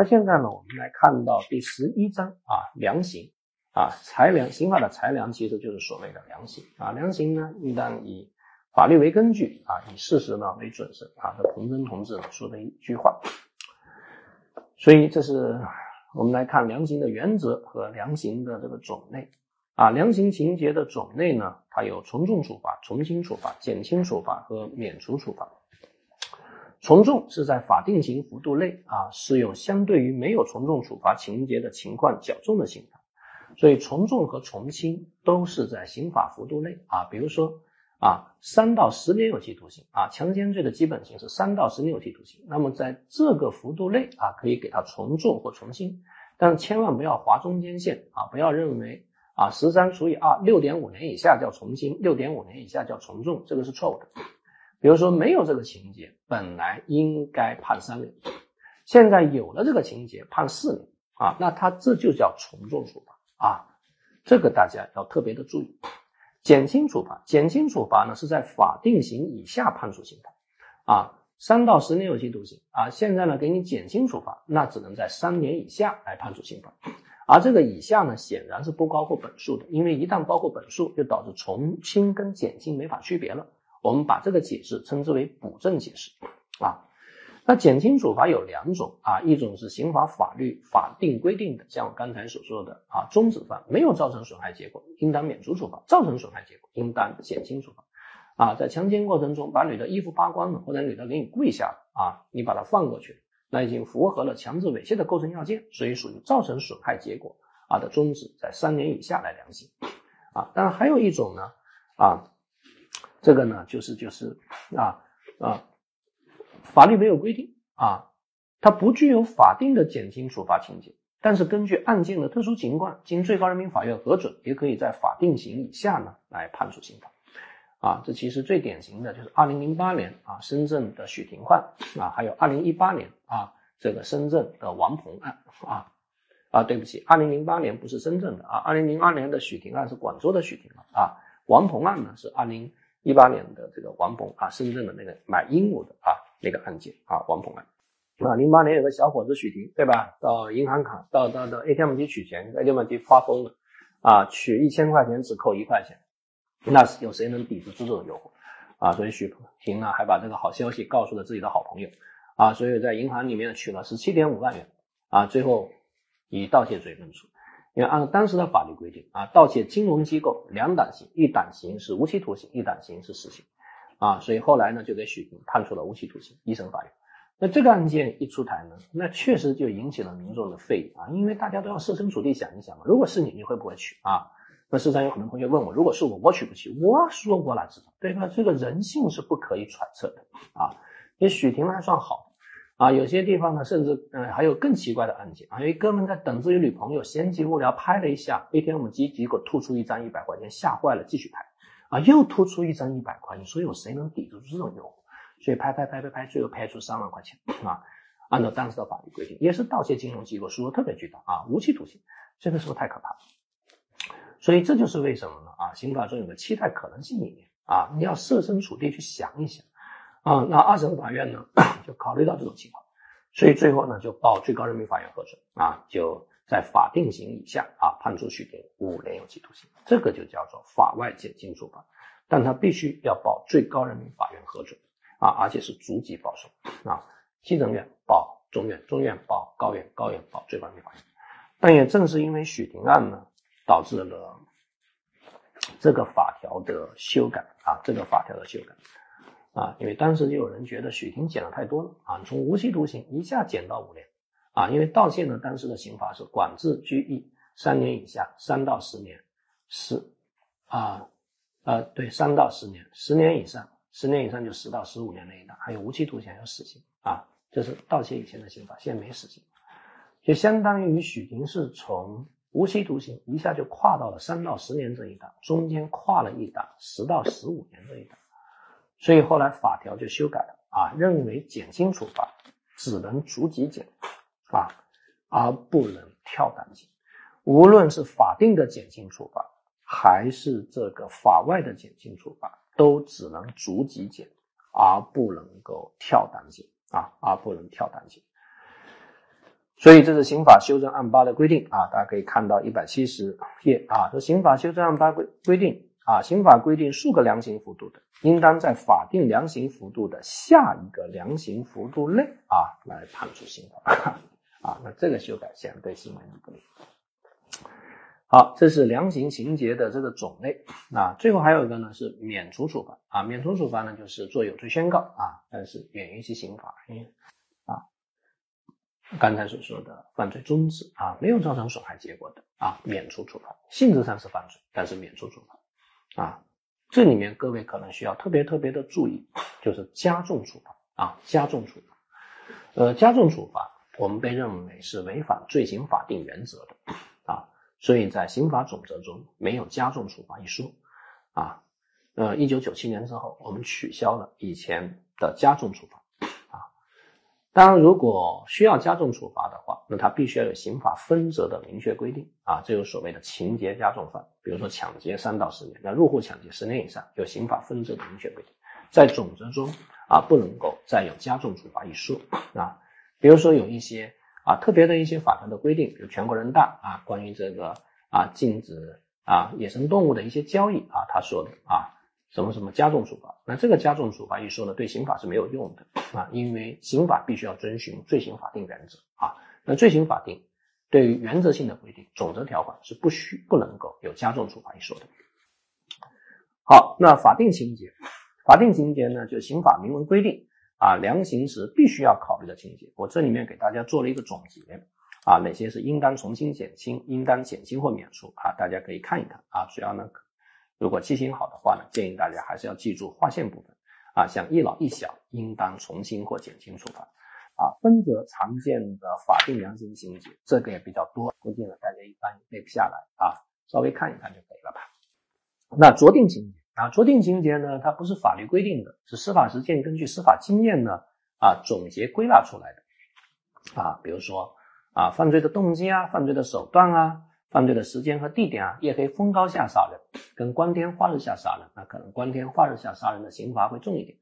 那现在呢，我们来看到第十一章啊，量刑啊，裁量刑法的裁量其实就是所谓的量刑啊，量刑呢应当以法律为根据啊，以事实呢为准绳啊，这彭真同志说的一句话。所以这是我们来看量刑的原则和量刑的这个种类啊，量刑情节的种类呢，它有从重处罚、从轻处罚、减轻处罚和免除处罚。从重是在法定刑幅度内啊，适用相对于没有从重处罚情节的情况较重的刑罚，所以从重和从轻都是在刑法幅度内啊。比如说啊，三到十年有期徒刑啊，强奸罪的基本刑是三到十年有期徒刑，那么在这个幅度内啊，可以给他从重或从轻，但千万不要划中间线啊，不要认为啊十三除以二六点五年以下叫从轻，六点五年以下叫从重，这个是错误的。比如说没有这个情节，本来应该判三年，现在有了这个情节，判四年啊，那他这就叫从重处罚啊，这个大家要特别的注意。减轻处罚，减轻处罚呢是在法定刑以下判处刑罚啊，三到十年有期徒刑啊，现在呢给你减轻处罚，那只能在三年以下来判处刑罚，而这个以下呢显然是不包括本数的，因为一旦包括本数，就导致从轻跟减轻没法区别了。我们把这个解释称之为补正解释啊。那减轻处罚有两种啊，一种是刑法法律法定规定的，像我刚才所说的啊，中止犯没有造成损害结果，应当免除处罚；造成损害结果，应当减轻处罚。啊，在强奸过程中把女的衣服扒光了，或者女的给你跪下了啊，你把她放过去，那已经符合了强制猥亵的构成要件，所以属于造成损害结果啊的终止，在三年以下来量刑啊。当然还有一种呢啊。这个呢，就是就是啊啊，法律没有规定啊，它不具有法定的减轻处罚情节，但是根据案件的特殊情况，经最高人民法院核准，也可以在法定刑以下呢来判处刑罚啊。这其实最典型的就是二零零八年啊深圳的许霆案啊，还有二零一八年啊这个深圳的王鹏案啊啊，对不起，二零零八年不是深圳的啊，二零零二年的许霆案是广州的许霆啊，王鹏案呢是二零。一八年的这个王鹏啊，深圳的那个买鹦鹉的啊那个案件啊，王鹏案啊，零八年有个小伙子许霆对吧？到银行卡到到到 ATM 机取钱，ATM 机发疯了啊，取一千块钱只扣一块钱，那是有谁能抵制住这种诱惑啊？所以许霆呢还把这个好消息告诉了自己的好朋友啊，所以在银行里面取了十七点五万元啊，最后以盗窃罪论处。因为按当时的法律规定啊，盗窃金融机构两档刑，一档刑是无期徒刑，一档刑是死刑啊，所以后来呢就给许霆判处了无期徒刑。一审法院，那这个案件一出台呢，那确实就引起了民众的非议啊，因为大家都要设身处地想一想嘛，如果是你，你会不会取啊？那实际上有很多同学问我，如果是我，我取不起？我说我哪知道，对吧？这个人性是不可以揣测的啊。因为许霆还算好。啊，有些地方呢，甚至嗯还有更奇怪的案件啊，有一哥们在等自己女朋友，闲极无聊拍了一下 ATM 机，结果吐出一张一百块钱，吓坏了，继续拍，啊，又吐出一张一百块，你说有谁能抵得住这种诱惑？所以拍拍拍拍拍，最后拍出三万块钱啊，按照当时的法律规定，也是盗窃金融机构，数额特别巨大啊，无期徒刑，这个是不是太可怕了？所以这就是为什么呢？啊，刑法中有个期待可能性里面啊，你要设身处地去想一想。啊，那二审法院呢就考虑到这种情况，所以最后呢就报最高人民法院核准啊，就在法定刑以下啊判处许霆五年有期徒刑，这个就叫做法外减轻处罚，但他必须要报最高人民法院核准啊，而且是逐级报送啊，基层院报中院，中院报高院，高院报最高人民法院。但也正是因为许霆案呢，导致了这个法条的修改啊，这个法条的修改。啊，因为当时就有人觉得许霆减的太多了啊，从无期徒刑一下减到五年啊，因为盗窃呢，当时的刑罚是管制拘役三年以下，三到十年，十啊呃对，三到十年，十年以上，十年以上就十到十五年那一档，还有无期徒刑，还有死刑啊，这是盗窃以前的刑法，现在没死刑，就相当于许霆是从无期徒刑一下就跨到了三到十年这一档，中间跨了一档十到十五年这一档。所以后来法条就修改了啊，认为减轻处罚只能逐级减啊，而不能跳档减。无论是法定的减轻处罚，还是这个法外的减轻处罚，都只能逐级减，而不能够跳档减啊，而不能跳档减。所以这是刑法修正案八的规定啊，大家可以看到一百七十页啊，这刑法修正案八规规定啊，刑法规定数个量刑幅度的，应当在法定量刑幅度的下一个量刑幅度内啊来判处刑罚。啊，那这个修改显然对行为人不利。好，这是量刑情节的这个种类。啊，最后还有一个呢是免除处罚。啊，免除处罚呢就是做有罪宣告。啊，但是免于其刑罚，因为。刚才所说的犯罪中止。啊，没有造成损害结果的。啊，免除处罚，性质上是犯罪，但是免除处罚。啊。这里面各位可能需要特别特别的注意，就是加重处罚啊，加重处罚。呃，加重处罚我们被认为是违反罪刑法定原则的啊，所以在刑法总则中没有加重处罚一说啊。呃，一九九七年之后，我们取消了以前的加重处罚。当然，如果需要加重处罚的话，那它必须要有刑法分则的明确规定啊，这有所谓的情节加重犯，比如说抢劫三到十年，那入户抢劫十年以上，有刑法分则的明确规定，在总则中啊不能够再有加重处罚一说啊，比如说有一些啊特别的一些法条的规定，比如全国人大啊关于这个啊禁止啊野生动物的一些交易啊，他说的啊。什么什么加重处罚？那这个加重处罚一说呢，对刑法是没有用的啊，因为刑法必须要遵循罪刑法定原则啊。那罪刑法定对于原则性的规定，总则条款是不需不能够有加重处罚一说的。好，那法定情节，法定情节呢，就刑法明文规定啊，量刑时必须要考虑的情节。我这里面给大家做了一个总结啊，哪些是应当从轻减轻，应当减轻或免除啊，大家可以看一看啊，主要呢。如果记性好的话呢，建议大家还是要记住划线部分啊，像一老一小，应当从轻或减轻处罚啊。分则常见的法定量刑情节，这个也比较多，估计呢大家一般也背不下来啊，稍微看一看就可以了吧。那酌定情节啊，酌定情节呢，它不是法律规定的，是司法实践根据司法经验呢啊总结归纳出来的啊，比如说啊犯罪的动机啊，犯罪的手段啊。犯罪的时间和地点啊，夜黑风高下杀人，跟光天化日下杀人，那可能光天化日下杀人的刑罚会重一点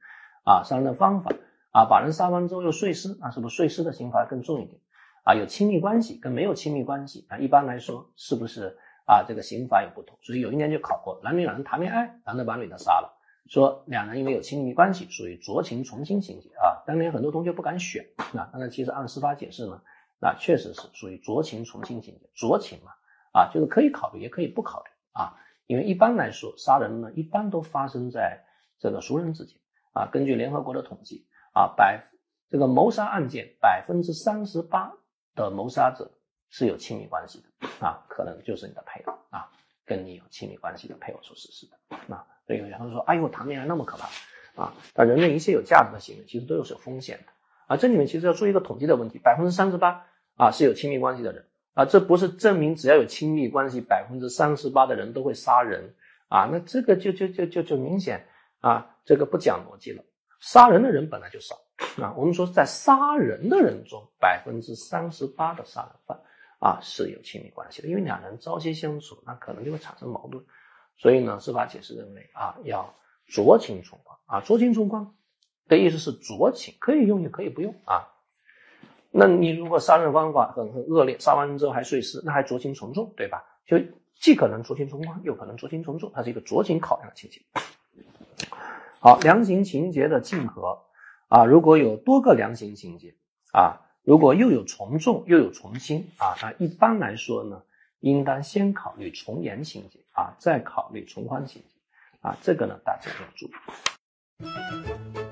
啊。杀人的方法啊，把人杀完之后又碎尸，那是不是碎尸的刑罚更重一点啊？有亲密关系跟没有亲密关系啊，一般来说是不是啊？这个刑罚有不同。所以有一年就考过，男女两人谈恋爱，男的把女的杀了，说两人因为有亲密关系，属于酌情从轻情节啊。当年很多同学不敢选啊，但是其实按司法解释呢，那确实是属于酌情从轻情节，酌情嘛。啊，啊就是可以考虑，也可以不考虑啊，因为一般来说，杀人呢，一般都发生在这个熟人之间啊。根据联合国的统计啊，百这个谋杀案件百分之三十八的谋杀者是有亲密关系的啊，可能就是你的配偶啊，跟你有亲密关系的配偶所实施的啊。所以有人说，哎呦，谈恋爱那么可怕啊？但人类一切有价值的行为，其实都是有风险的啊。这里面其实要注意一个统计的问题，百分之三十八啊是有亲密关系的人。啊，这不是证明只要有亲密关系，百分之三十八的人都会杀人啊？那这个就就就就就明显啊，这个不讲逻辑了。杀人的人本来就少啊，我们说在杀人的人中，百分之三十八的杀人犯啊是有亲密关系的，因为两人朝夕相处，那可能就会产生矛盾。所以呢，司法解释认为啊，要酌情从宽啊，酌情从宽的意思是酌情，可以用也可以不用啊。那你如果杀人方法很很恶劣，杀完人之后还碎尸，那还酌情从重，对吧？就既可能酌情从宽，又可能酌情从重，它是一个酌情考量的情节。好，量刑情节的竞合啊，如果有多个量刑情节啊，如果又有从重又有从轻啊，那一般来说呢，应当先考虑从严情节啊，再考虑从宽情节啊，这个呢大家要注意。